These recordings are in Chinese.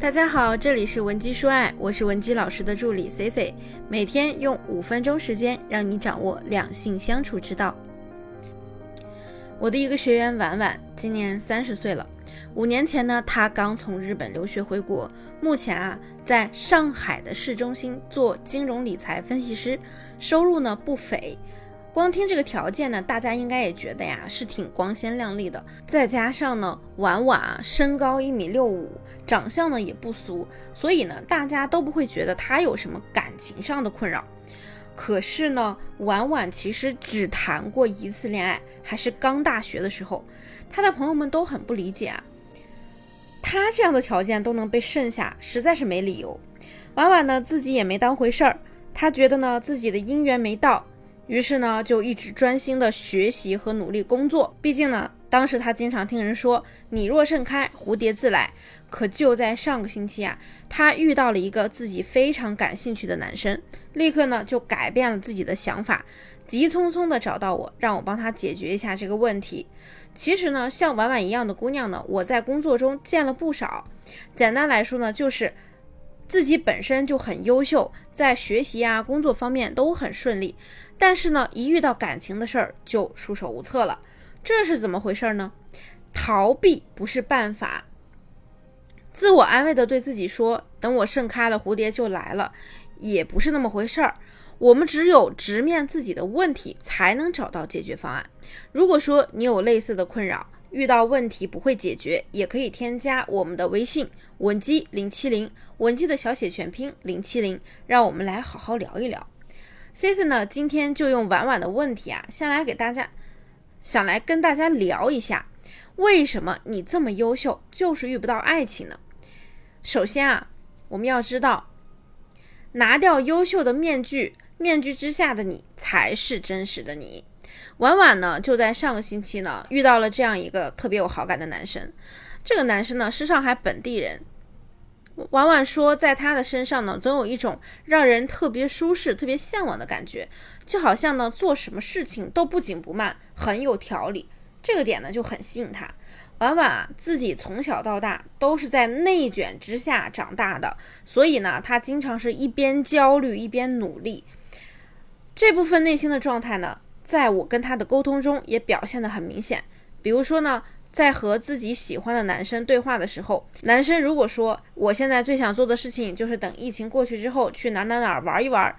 大家好，这里是文姬说爱，我是文姬老师的助理 C C，每天用五分钟时间让你掌握两性相处之道。我的一个学员婉婉今年三十岁了，五年前呢，她刚从日本留学回国，目前啊在上海的市中心做金融理财分析师，收入呢不菲。光听这个条件呢，大家应该也觉得呀是挺光鲜亮丽的。再加上呢，婉婉身高一米六五，长相呢也不俗，所以呢大家都不会觉得她有什么感情上的困扰。可是呢，婉婉其实只谈过一次恋爱，还是刚大学的时候。她的朋友们都很不理解啊，她这样的条件都能被剩下，实在是没理由。婉婉呢自己也没当回事儿，她觉得呢自己的姻缘没到。于是呢，就一直专心的学习和努力工作。毕竟呢，当时他经常听人说“你若盛开，蝴蝶自来”。可就在上个星期啊，他遇到了一个自己非常感兴趣的男生，立刻呢就改变了自己的想法，急匆匆的找到我，让我帮他解决一下这个问题。其实呢，像婉婉一样的姑娘呢，我在工作中见了不少。简单来说呢，就是自己本身就很优秀，在学习啊、工作方面都很顺利。但是呢，一遇到感情的事儿就束手无策了，这是怎么回事呢？逃避不是办法，自我安慰的对自己说：“等我盛开了，蝴蝶就来了。”也不是那么回事儿。我们只有直面自己的问题，才能找到解决方案。如果说你有类似的困扰，遇到问题不会解决，也可以添加我们的微信文姬零七零，文姬的小写全拼零七零，让我们来好好聊一聊。C C 呢，今天就用婉婉的问题啊，先来给大家，想来跟大家聊一下，为什么你这么优秀，就是遇不到爱情呢？首先啊，我们要知道，拿掉优秀的面具，面具之下的你才是真实的你。婉婉呢，就在上个星期呢，遇到了这样一个特别有好感的男生，这个男生呢是上海本地人。婉婉说，在他的身上呢，总有一种让人特别舒适、特别向往的感觉，就好像呢，做什么事情都不紧不慢，很有条理。这个点呢，就很吸引他。婉婉啊，自己从小到大都是在内卷之下长大的，所以呢，他经常是一边焦虑一边努力。这部分内心的状态呢，在我跟他的沟通中也表现得很明显。比如说呢。在和自己喜欢的男生对话的时候，男生如果说我现在最想做的事情就是等疫情过去之后去哪哪哪玩一玩，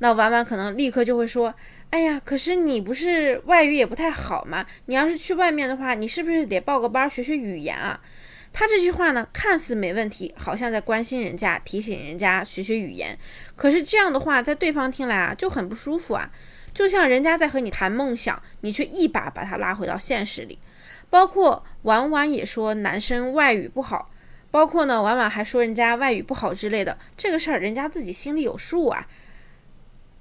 那婉婉可能立刻就会说：“哎呀，可是你不是外语也不太好吗？你要是去外面的话，你是不是得报个班学学语言啊？”他这句话呢，看似没问题，好像在关心人家，提醒人家学学语言。可是这样的话，在对方听来啊，就很不舒服啊，就像人家在和你谈梦想，你却一把把他拉回到现实里。包括婉婉也说男生外语不好，包括呢婉婉还说人家外语不好之类的，这个事儿人家自己心里有数啊。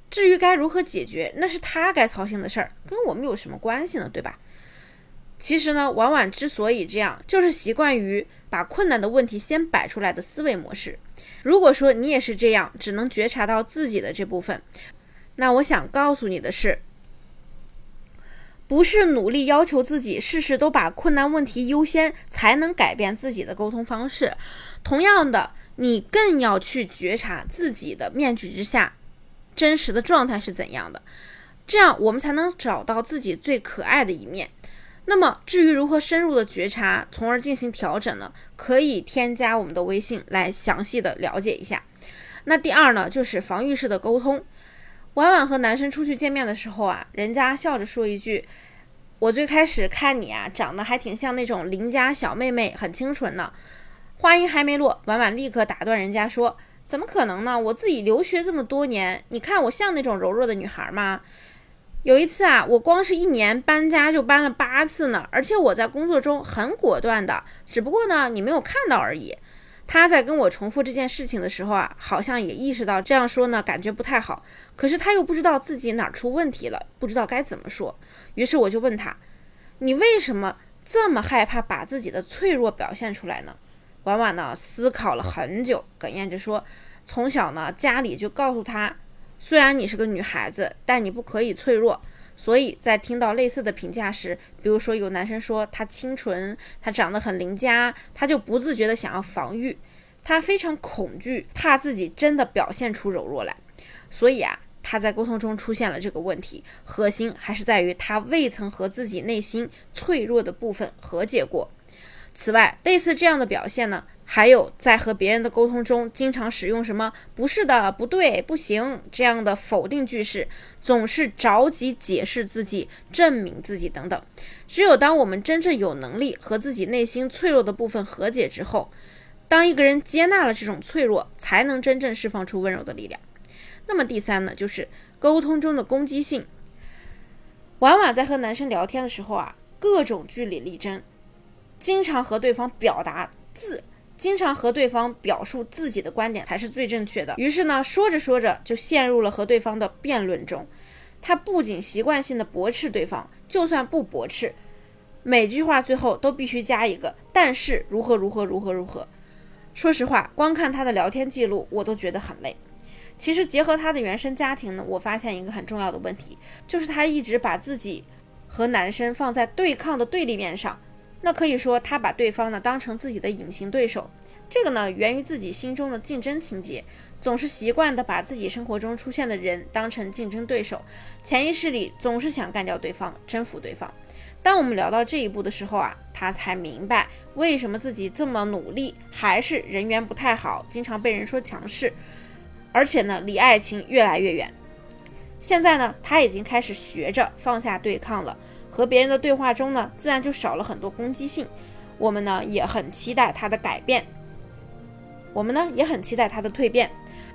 至于该如何解决，那是他该操心的事儿，跟我们有什么关系呢？对吧？其实呢，婉婉之所以这样，就是习惯于把困难的问题先摆出来的思维模式。如果说你也是这样，只能觉察到自己的这部分，那我想告诉你的是。不是努力要求自己事事都把困难问题优先，才能改变自己的沟通方式。同样的，你更要去觉察自己的面具之下真实的状态是怎样的，这样我们才能找到自己最可爱的一面。那么，至于如何深入的觉察，从而进行调整呢？可以添加我们的微信来详细的了解一下。那第二呢，就是防御式的沟通。婉婉和男生出去见面的时候啊，人家笑着说一句：“我最开始看你啊，长得还挺像那种邻家小妹妹，很清纯呢。”话音还没落，婉婉立刻打断人家说：“怎么可能呢？我自己留学这么多年，你看我像那种柔弱的女孩吗？有一次啊，我光是一年搬家就搬了八次呢，而且我在工作中很果断的，只不过呢，你没有看到而已。”他在跟我重复这件事情的时候啊，好像也意识到这样说呢，感觉不太好。可是他又不知道自己哪出问题了，不知道该怎么说。于是我就问他：“你为什么这么害怕把自己的脆弱表现出来呢？”婉婉呢思考了很久，哽咽着说：“从小呢，家里就告诉他，虽然你是个女孩子，但你不可以脆弱。”所以在听到类似的评价时，比如说有男生说她清纯，她长得很邻家，她就不自觉的想要防御。他非常恐惧，怕自己真的表现出柔弱来，所以啊，他在沟通中出现了这个问题，核心还是在于他未曾和自己内心脆弱的部分和解过。此外，类似这样的表现呢，还有在和别人的沟通中，经常使用什么“不是的”“不对”“不行”这样的否定句式，总是着急解释自己、证明自己等等。只有当我们真正有能力和自己内心脆弱的部分和解之后，当一个人接纳了这种脆弱，才能真正释放出温柔的力量。那么第三呢，就是沟通中的攻击性。婉婉在和男生聊天的时候啊，各种据理力争。经常和对方表达自，经常和对方表述自己的观点才是最正确的。于是呢，说着说着就陷入了和对方的辩论中。他不仅习惯性的驳斥对方，就算不驳斥，每句话最后都必须加一个“但是如何如何如何如何”。说实话，光看他的聊天记录，我都觉得很累。其实结合他的原生家庭呢，我发现一个很重要的问题，就是他一直把自己和男生放在对抗的对立面上。那可以说，他把对方呢当成自己的隐形对手，这个呢源于自己心中的竞争情节，总是习惯的把自己生活中出现的人当成竞争对手，潜意识里总是想干掉对方，征服对方。当我们聊到这一步的时候啊，他才明白为什么自己这么努力，还是人缘不太好，经常被人说强势，而且呢离爱情越来越远。现在呢，他已经开始学着放下对抗了。和别人的对话中呢，自然就少了很多攻击性。我们呢也很期待他的改变，我们呢也很期待他的蜕变。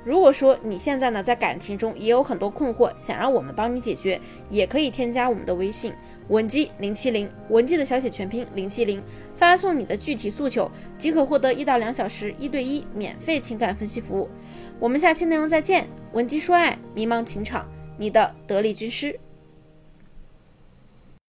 如果说你现在呢在感情中也有很多困惑，想让我们帮你解决，也可以添加我们的微信文姬零七零，文姬的小写全拼零七零，发送你的具体诉求，即可获得一到两小时一对一免费情感分析服务。我们下期内容再见，文姬说爱，迷茫情场，你的得力军师。